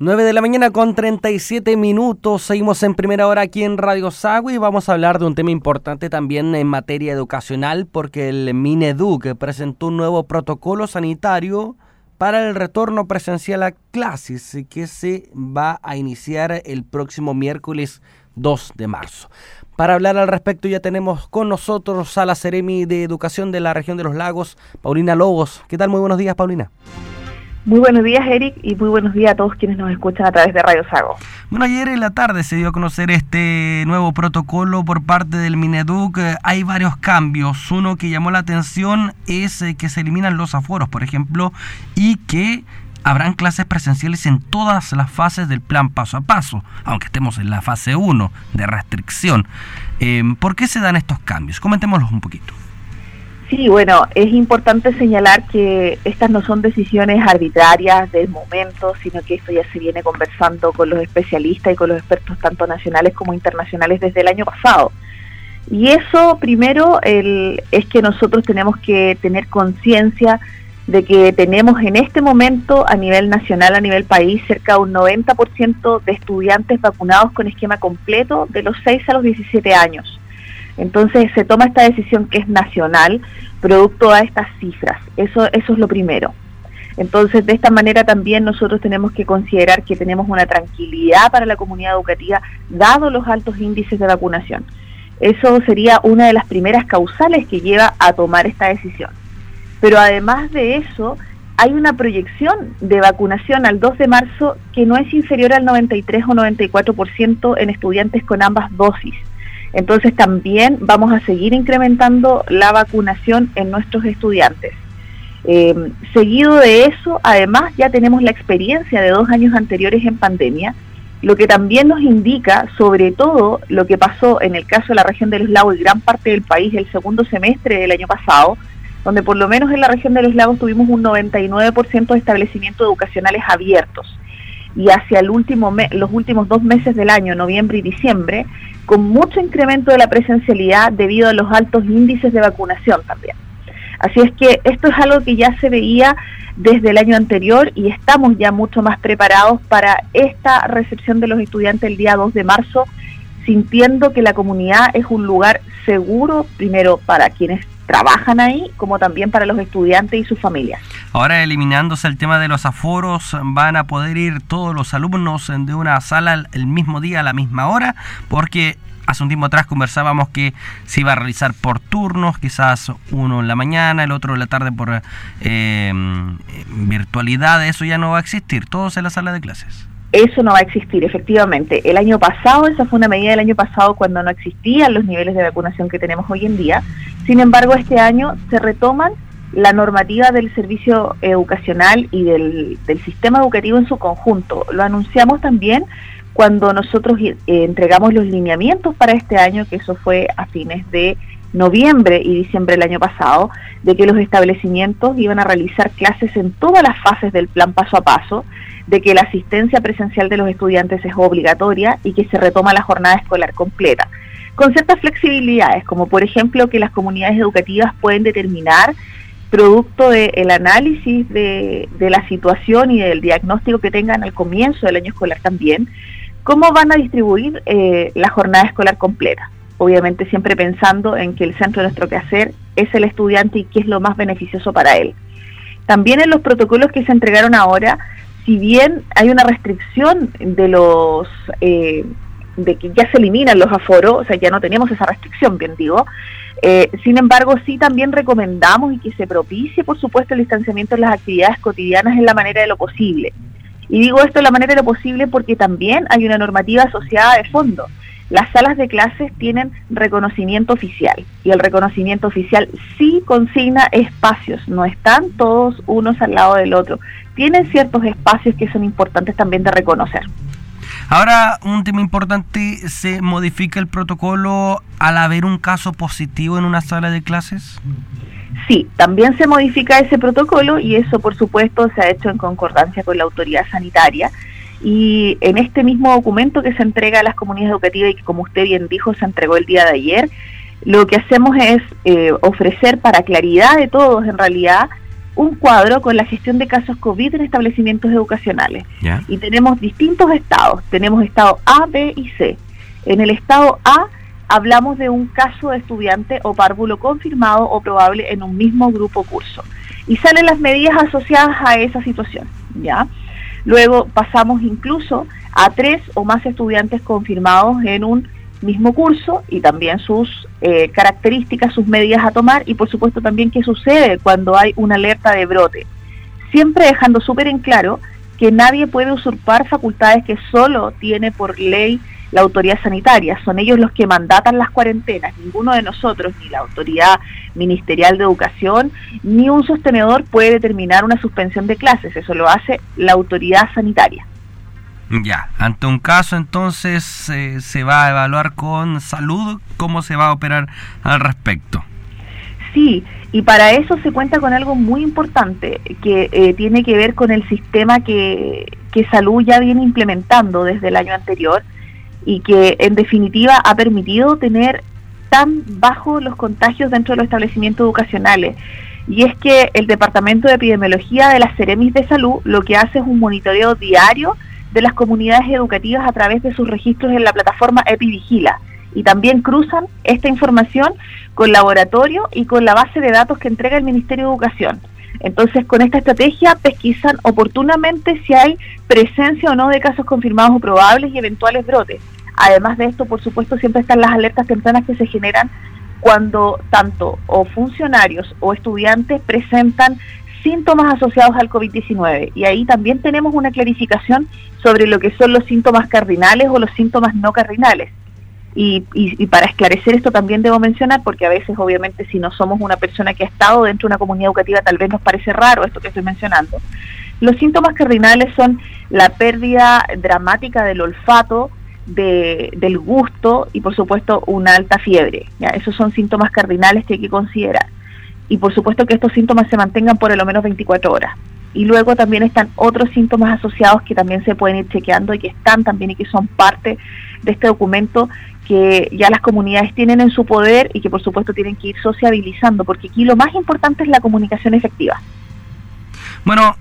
9 de la mañana con 37 minutos. Seguimos en primera hora aquí en Radio Sago y vamos a hablar de un tema importante también en materia educacional porque el Mineduc presentó un nuevo protocolo sanitario para el retorno presencial a clases que se va a iniciar el próximo miércoles 2 de marzo. Para hablar al respecto ya tenemos con nosotros a la Ceremi de Educación de la región de los lagos, Paulina Lobos. ¿Qué tal? Muy buenos días, Paulina. Muy buenos días, Eric, y muy buenos días a todos quienes nos escuchan a través de Radio Sago. Bueno, ayer en la tarde se dio a conocer este nuevo protocolo por parte del Mineduc. Hay varios cambios. Uno que llamó la atención es eh, que se eliminan los aforos, por ejemplo, y que habrán clases presenciales en todas las fases del plan paso a paso, aunque estemos en la fase 1 de restricción. Eh, ¿Por qué se dan estos cambios? Comentémoslos un poquito. Sí, bueno, es importante señalar que estas no son decisiones arbitrarias del momento, sino que esto ya se viene conversando con los especialistas y con los expertos tanto nacionales como internacionales desde el año pasado. Y eso primero es que nosotros tenemos que tener conciencia de que tenemos en este momento a nivel nacional, a nivel país, cerca de un 90% de estudiantes vacunados con esquema completo de los 6 a los 17 años. Entonces se toma esta decisión que es nacional, producto a estas cifras. Eso, eso es lo primero. Entonces, de esta manera también nosotros tenemos que considerar que tenemos una tranquilidad para la comunidad educativa, dado los altos índices de vacunación. Eso sería una de las primeras causales que lleva a tomar esta decisión. Pero además de eso, hay una proyección de vacunación al 2 de marzo que no es inferior al 93 o 94% en estudiantes con ambas dosis. Entonces también vamos a seguir incrementando la vacunación en nuestros estudiantes. Eh, seguido de eso, además ya tenemos la experiencia de dos años anteriores en pandemia, lo que también nos indica sobre todo lo que pasó en el caso de la región de los lagos y gran parte del país el segundo semestre del año pasado, donde por lo menos en la región de los lagos tuvimos un 99% de establecimientos educacionales abiertos y hacia el último los últimos dos meses del año, noviembre y diciembre, con mucho incremento de la presencialidad debido a los altos índices de vacunación también. Así es que esto es algo que ya se veía desde el año anterior y estamos ya mucho más preparados para esta recepción de los estudiantes el día 2 de marzo, sintiendo que la comunidad es un lugar seguro, primero para quienes trabajan ahí, como también para los estudiantes y sus familias. Ahora, eliminándose el tema de los aforos, van a poder ir todos los alumnos de una sala el mismo día a la misma hora, porque hace un tiempo atrás conversábamos que se iba a realizar por turnos, quizás uno en la mañana, el otro en la tarde por eh, virtualidad, eso ya no va a existir, todos en la sala de clases eso no va a existir, efectivamente. El año pasado, esa fue una medida del año pasado cuando no existían los niveles de vacunación que tenemos hoy en día. Sin embargo, este año se retoman la normativa del servicio educacional y del, sistema educativo en su conjunto. Lo anunciamos también cuando nosotros eh, entregamos los lineamientos para este año, que eso fue a fines de noviembre y diciembre del año pasado, de que los establecimientos iban a realizar clases en todas las fases del plan paso a paso de que la asistencia presencial de los estudiantes es obligatoria y que se retoma la jornada escolar completa, con ciertas flexibilidades, como por ejemplo que las comunidades educativas pueden determinar, producto del análisis de, la situación y del diagnóstico que tengan al comienzo del año escolar también, cómo van a distribuir eh, la jornada escolar completa. Obviamente siempre pensando en que el centro de nuestro quehacer es el estudiante y qué es lo más beneficioso para él. También en los protocolos que se entregaron ahora si bien hay una restricción de los eh, de que ya se eliminan los aforos, o sea, ya no tenemos esa restricción, bien digo. Eh, sin embargo, sí también recomendamos y que se propicie, por supuesto, el distanciamiento en las actividades cotidianas en la manera de lo posible. Y digo esto en la manera de lo posible porque también hay una normativa asociada de fondo. Las salas de clases tienen reconocimiento oficial y el reconocimiento oficial sí consigna espacios, no están todos unos al lado del otro. Tienen ciertos espacios que son importantes también de reconocer. Ahora, un tema importante, ¿se modifica el protocolo al haber un caso positivo en una sala de clases? Sí, también se modifica ese protocolo y eso por supuesto se ha hecho en concordancia con la autoridad sanitaria y en este mismo documento que se entrega a las comunidades educativas y que como usted bien dijo se entregó el día de ayer, lo que hacemos es eh, ofrecer para claridad de todos en realidad un cuadro con la gestión de casos COVID en establecimientos educacionales. Y tenemos distintos estados. Tenemos estado A, B y C. En el estado A hablamos de un caso de estudiante o párvulo confirmado o probable en un mismo grupo curso. Y salen las medidas asociadas a esa situación. ¿ya? Luego pasamos incluso a tres o más estudiantes confirmados en un mismo curso y también sus eh, características, sus medidas a tomar y por supuesto también qué sucede cuando hay una alerta de brote. Siempre dejando súper en claro que nadie puede usurpar facultades que solo tiene por ley la autoridad sanitaria. Son ellos los que mandatan las cuarentenas. Ninguno de nosotros, ni la autoridad ministerial de educación, ni un sostenedor puede determinar una suspensión de clases. Eso lo hace la autoridad sanitaria. Ya, ante un caso entonces eh, se va a evaluar con salud cómo se va a operar al respecto. Sí, y para eso se cuenta con algo muy importante que eh, tiene que ver con el sistema que, que salud ya viene implementando desde el año anterior y que en definitiva ha permitido tener tan bajos los contagios dentro de los establecimientos educacionales. Y es que el Departamento de Epidemiología de la Ceremis de Salud lo que hace es un monitoreo diario de las comunidades educativas a través de sus registros en la plataforma EpiVigila y también cruzan esta información con laboratorio y con la base de datos que entrega el Ministerio de Educación. Entonces, con esta estrategia pesquisan oportunamente si hay presencia o no de casos confirmados o probables y eventuales brotes. Además de esto, por supuesto, siempre están las alertas tempranas que se generan cuando tanto o funcionarios o estudiantes presentan síntomas asociados al COVID-19. Y ahí también tenemos una clarificación sobre lo que son los síntomas cardinales o los síntomas no cardinales. Y, y, para esclarecer esto también debo mencionar, porque a veces obviamente si no somos una persona que ha estado dentro de una comunidad educativa tal vez nos parece raro esto que estoy mencionando. Los síntomas cardinales son la pérdida dramática del olfato, de, del gusto y por supuesto una alta fiebre. ¿ya? Esos son síntomas cardinales que hay que considerar y por supuesto que estos síntomas se mantengan por lo menos 24 horas. Y luego también están otros síntomas asociados que también se pueden ir chequeando y que están también y que son parte de este documento que ya las comunidades tienen en su poder y que por supuesto tienen que ir sociabilizando, porque aquí lo más importante es la comunicación efectiva. Bueno,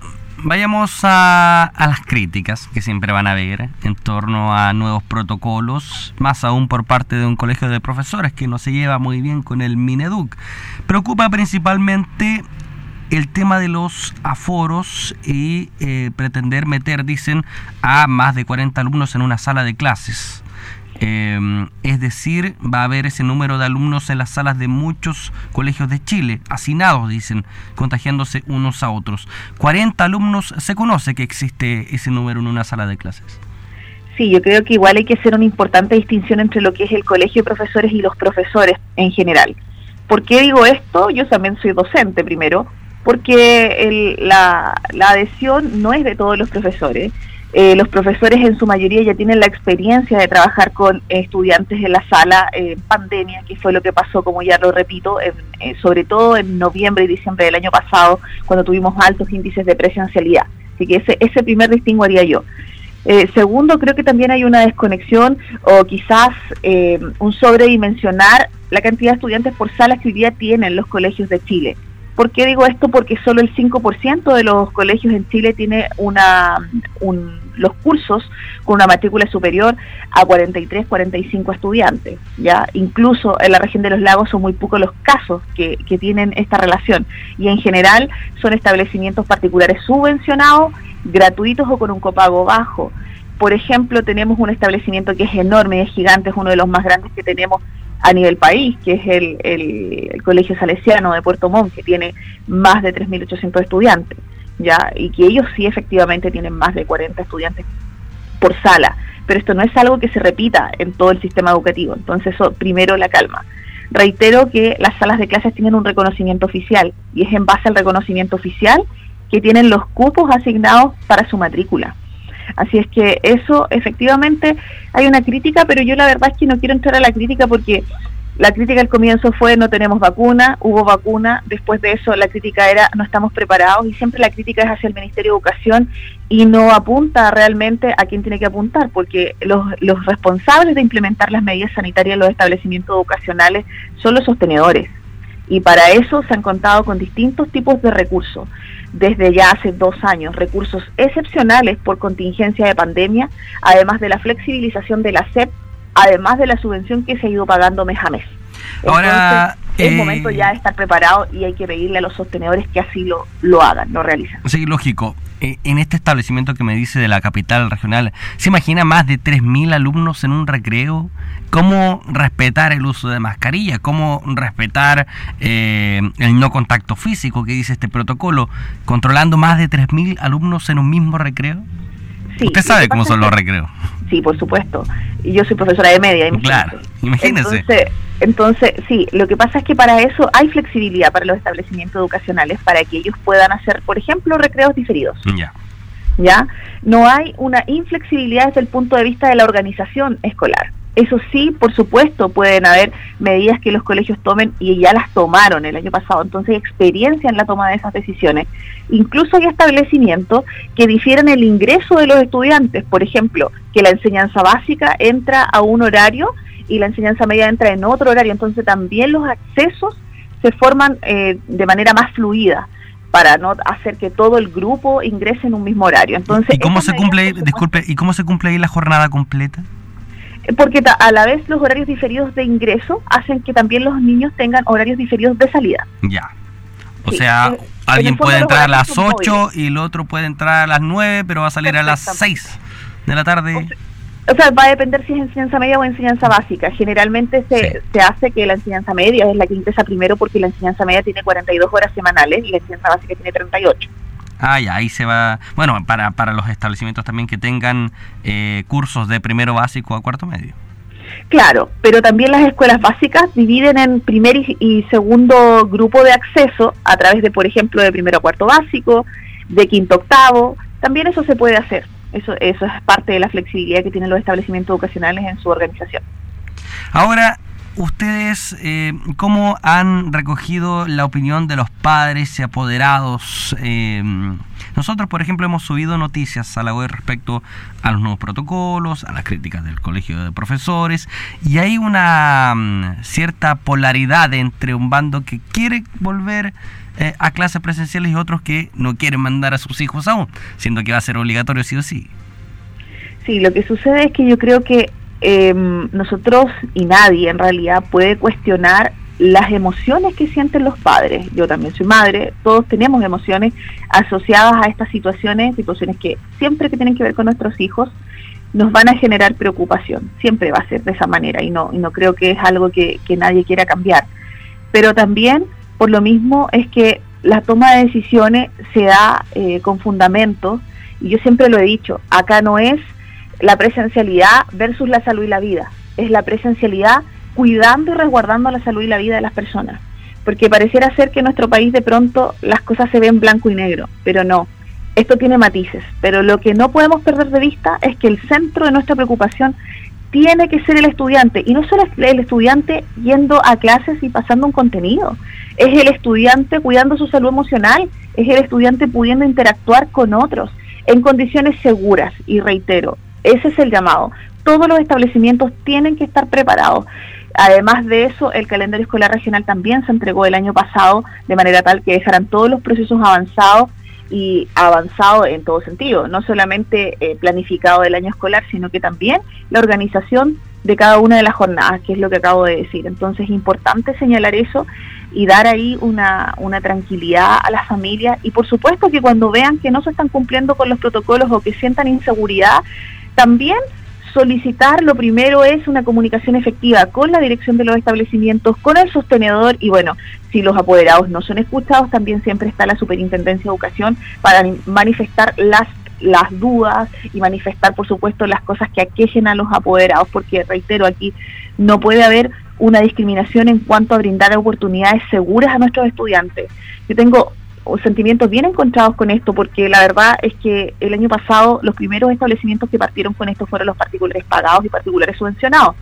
Vayamos a, las críticas que siempre van a haber en torno a nuevos protocolos, más aún por parte de un colegio de profesores que no se lleva muy bien con el Mineduc. Preocupa principalmente el tema de los aforos y eh, pretender meter, dicen, a más de 40 alumnos en una sala de clases. Em, es decir, va a haber ese número de alumnos en las salas de muchos colegios de Chile, hacinados, dicen, contagiándose unos a otros. 40 alumnos, se conoce que existe ese número en una sala de clases. Sí, yo creo que igual hay que hacer una importante distinción entre lo que es el colegio de profesores y los profesores en general. ¿Por qué digo esto? Yo también soy docente primero, porque la, la adhesión no es de todos los profesores eh, los profesores en su mayoría ya tienen la experiencia de trabajar con estudiantes en la sala en pandemia, que fue lo que pasó, como ya lo repito, eh, sobre todo en noviembre y diciembre del año pasado, cuando tuvimos altos índices de presencialidad. Así que ese, ese primer distingo haría yo. Eh, segundo, creo que también hay una desconexión o quizás un sobredimensionar la cantidad de estudiantes por sala que hoy día tienen los colegios de Chile. ¿Por qué digo esto? Porque solo el 5% de los colegios en Chile tiene una, los cursos con una matrícula superior a 43, 45 estudiantes. Ya, incluso en la región de los lagos son muy pocos los casos que, que tienen esta relación y en general son establecimientos particulares subvencionados, gratuitos o con un copago bajo. Por ejemplo, tenemos un establecimiento que es enorme, es gigante, es uno de los más grandes que tenemos a nivel país, que es el, el, Colegio Salesiano de Puerto Montt, que tiene más de 3.800 estudiantes, ¿ya? y que ellos sí efectivamente tienen más de 40 estudiantes por sala, pero esto no es algo que se repita en todo el sistema educativo, entonces eso primero la calma. Reitero que las salas de clases tienen un reconocimiento oficial y es en base al reconocimiento oficial que tienen los cupos asignados para su matrícula. Así es que eso efectivamente hay una crítica, pero yo la verdad es que no quiero entrar a la crítica porque la crítica al comienzo fue no tenemos vacuna, hubo vacuna, después de eso la crítica era no estamos preparados y siempre la crítica es hacia el Ministerio de Educación y no apunta realmente a quién tiene que apuntar, porque los, los responsables de implementar las medidas sanitarias en los establecimientos educacionales son los sostenedores. Y para eso se han contado con distintos tipos de recursos, desde ya hace dos años, recursos excepcionales por contingencia de pandemia, además de la flexibilización de la SEP, además de la subvención que se ha ido pagando mes a mes. Ahora, es eh, momento ya de estar preparado y hay que pedirle a los sostenedores que así lo, lo hagan, lo realicen. Sí, lógico. Eh, en este establecimiento que me dice de la capital regional, ¿se imagina más de 3.000 alumnos en un recreo? ¿Cómo respetar el uso de mascarilla? ¿Cómo respetar eh, el no contacto físico que dice este protocolo? ¿Controlando más de 3.000 alumnos en un mismo recreo? Sí, Usted sabe cómo son los recreos. Sí, por supuesto. Yo soy profesora de media. Imagínese. Claro, imagínese. Entonces, entonces, sí, lo que pasa es que para eso hay flexibilidad para los establecimientos educacionales para que ellos puedan hacer, por ejemplo, recreos diferidos. Ya. ¿Ya? No hay una inflexibilidad desde el punto de vista de la organización escolar. Eso sí, por supuesto, pueden haber medidas que los colegios tomen y ya las tomaron el año pasado, entonces experiencia en la toma de esas decisiones. Incluso hay establecimientos que difieren el ingreso de los estudiantes, por ejemplo, que la enseñanza básica entra a un horario y la enseñanza media entra en otro horario, entonces también los accesos se forman eh, de manera más fluida para no hacer que todo el grupo ingrese en un mismo horario. Entonces, ¿Y cómo se cumple, disculpe, y cómo se cumple ahí la jornada completa? Porque a la vez los horarios diferidos de ingreso hacen que también los niños tengan horarios diferidos de salida. Ya. O sea, alguien puede entrar a las 8 y el otro puede entrar a las 9, pero va a salir a las 6 de la tarde. O sea, va a depender si es enseñanza media o enseñanza básica. Generalmente se, se hace que la enseñanza media es la que ingresa primero porque la enseñanza media tiene 42 horas semanales y la enseñanza básica tiene 38. Ah, ya, ahí se va. Bueno, para, para los establecimientos también que tengan eh, cursos de primero básico a cuarto medio. Claro, pero también las escuelas básicas dividen en primer y, y, segundo grupo de acceso a través de, por ejemplo, de primero a cuarto básico, de quinto octavo. También eso se puede hacer. Eso, eso es parte de la flexibilidad que tienen los establecimientos educacionales en su organización. Ahora, ¿ustedes eh, cómo han recogido la opinión de los padres y apoderados? Eh, nosotros, por ejemplo, hemos subido noticias a la web respecto a los nuevos protocolos, a las críticas del colegio de profesores, y hay una mm, cierta polaridad entre un bando que quiere volver eh, a clases presenciales y otros que no quieren mandar a sus hijos aún, siendo que va a ser obligatorio sí o sí. Sí, lo que sucede es que yo creo que em, nosotros y nadie en realidad puede cuestionar las emociones que sienten los padres. Yo también soy madre, todos tenemos emociones asociadas a estas situaciones, situaciones que siempre que tienen que ver con nuestros hijos, nos van a generar preocupación. Siempre va a ser de esa manera y no, y no creo que es algo que, que nadie quiera cambiar. Pero también por lo mismo es que la toma de decisiones se da eh, con fundamentos, y yo siempre lo he dicho, acá no es la presencialidad versus la salud y la vida, es la presencialidad cuidando y resguardando la salud y la vida de las personas, porque pareciera ser que en nuestro país de pronto las cosas se ven blanco y negro, pero no, esto tiene matices, pero lo que no podemos perder de vista es que el centro de nuestra preocupación tiene que ser el estudiante, y no solo el estudiante yendo a clases y pasando un contenido, es el estudiante cuidando su salud emocional, es el estudiante pudiendo interactuar con otros en condiciones seguras, y reitero, ese es el llamado. Todos los establecimientos tienen que estar preparados. Además de eso, el calendario escolar regional también se entregó el año pasado de manera tal que dejarán todos los procesos avanzados y avanzado en todo sentido, no solamente eh, planificado del año escolar, sino que también la organización de cada una de las jornadas, que es lo que acabo de decir. Entonces es importante señalar eso y dar ahí una, una tranquilidad a las familias y por supuesto que cuando vean que no se están cumpliendo con los protocolos o que sientan inseguridad, también solicitar, lo primero es una comunicación efectiva con la dirección de los establecimientos, con el sostenedor y bueno, si los apoderados no son escuchados, también siempre está la Superintendencia de Educación para manifestar las las dudas y manifestar, por supuesto, las cosas que aquejen a los apoderados, porque reitero aquí, no puede haber una discriminación en cuanto a brindar oportunidades seguras a nuestros estudiantes. Yo tengo sentimientos bien encontrados con esto, porque la verdad es que el año pasado los primeros establecimientos que partieron con esto fueron los particulares pagados y particulares subvencionados.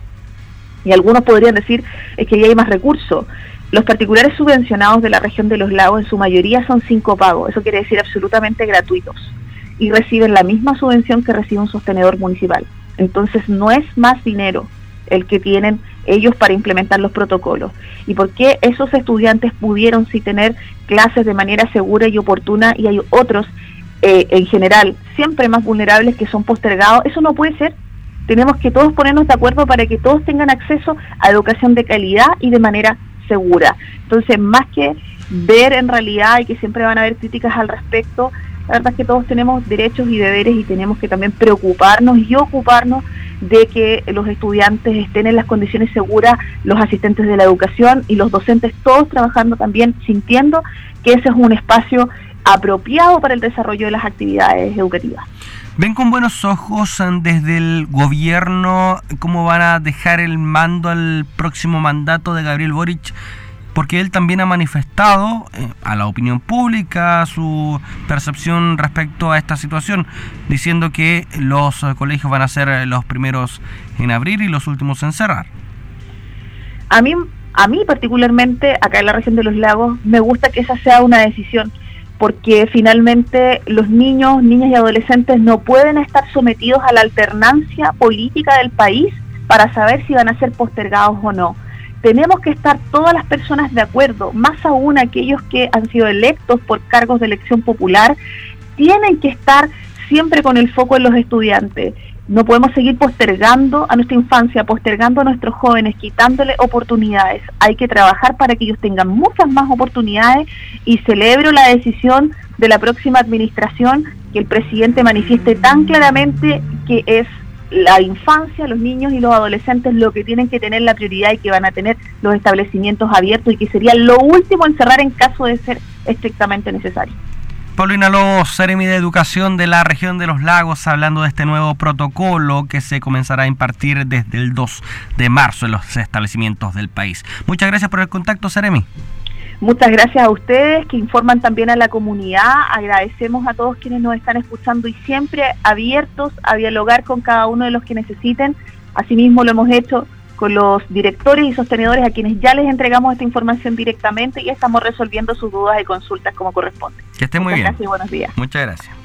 Y algunos podrían decir es que ya hay más recursos. Los particulares subvencionados de la región de los lagos en su mayoría son cinco pagos, eso quiere decir absolutamente gratuitos, y reciben la misma subvención que recibe un sostenedor municipal. Entonces no es más dinero el que tienen ellos para implementar los protocolos y por qué esos estudiantes pudieron sí tener clases de manera segura y oportuna y hay otros eh, en general siempre más vulnerables que son postergados. Eso no puede ser. Tenemos que todos ponernos de acuerdo para que todos tengan acceso a educación de calidad y de manera segura. Entonces, más que ver en realidad y que siempre van a haber críticas al respecto, la verdad es que todos tenemos derechos y deberes y tenemos que también preocuparnos y ocuparnos de que los estudiantes estén en las condiciones seguras, los asistentes de la educación y los docentes todos trabajando también sintiendo que ese es un espacio apropiado para el desarrollo de las actividades educativas. ¿Ven con buenos ojos desde el gobierno cómo van a dejar el mando al próximo mandato de Gabriel Boric? Porque él también ha manifestado eh, a la opinión pública su percepción respecto a esta situación, diciendo que los eh, colegios van a ser los primeros en abrir y los últimos en cerrar. A mí, a mí particularmente, acá en la región de los lagos, me gusta que esa sea una decisión porque finalmente los niños, niñas y adolescentes no pueden estar sometidos a la alternancia política del país para saber si van a ser postergados o no. Tenemos que estar todas las personas de acuerdo, más aún aquellos que han sido electos por cargos de elección popular, tienen que estar siempre con el foco en los estudiantes. No podemos seguir postergando a nuestra infancia, postergando a nuestros jóvenes, quitándole oportunidades. Hay que trabajar para que ellos tengan muchas más oportunidades y celebro la decisión de la próxima administración que el presidente manifieste tan claramente que es la infancia, los niños y los adolescentes lo que tienen que tener la prioridad y que van a tener los establecimientos abiertos y que sería lo último en cerrar en caso de ser estrictamente necesario. Paulina Lobos, Seremi de Educación de la región de los lagos, hablando de este nuevo protocolo que se comenzará a impartir desde el 2 de marzo en los establecimientos del país. Muchas gracias por el contacto, Seremi. Muchas gracias a ustedes que informan también a la comunidad. Agradecemos a todos quienes nos están escuchando y siempre abiertos a dialogar con cada uno de los que necesiten. Asimismo lo hemos hecho con los directores y sostenedores a quienes ya les entregamos esta información directamente y estamos resolviendo sus dudas y consultas como corresponde. Que esté muy bien. Gracias y buenos días. Muchas gracias.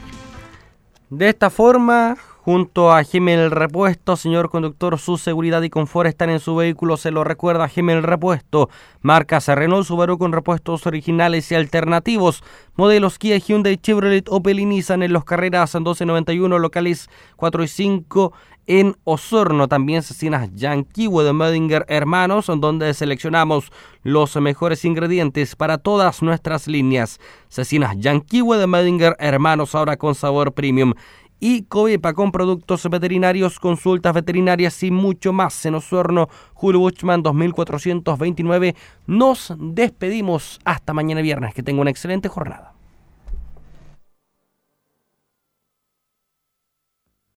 De esta forma, junto a Jiménez Repuesto, señor conductor, su seguridad y confort están en su vehículo, se lo recuerda Jiménez Repuesto, marca Renault Subaru con repuestos originales y alternativos, modelos Kia, Hyundai, Chevrolet, Opel y Nissan en los carreras 1291, locales 4 y 5 en Osorno. También cecinas Kiwi de Medinger Hermanos, donde seleccionamos los mejores ingredientes para todas nuestras líneas. Cecinas Kiwi de Medinger Hermanos, ahora con sabor premium. Y Covepa con productos veterinarios, consultas veterinarias y mucho más en Osorno, Julio Buchman 2429. Nos despedimos hasta mañana viernes. Que tenga una excelente jornada.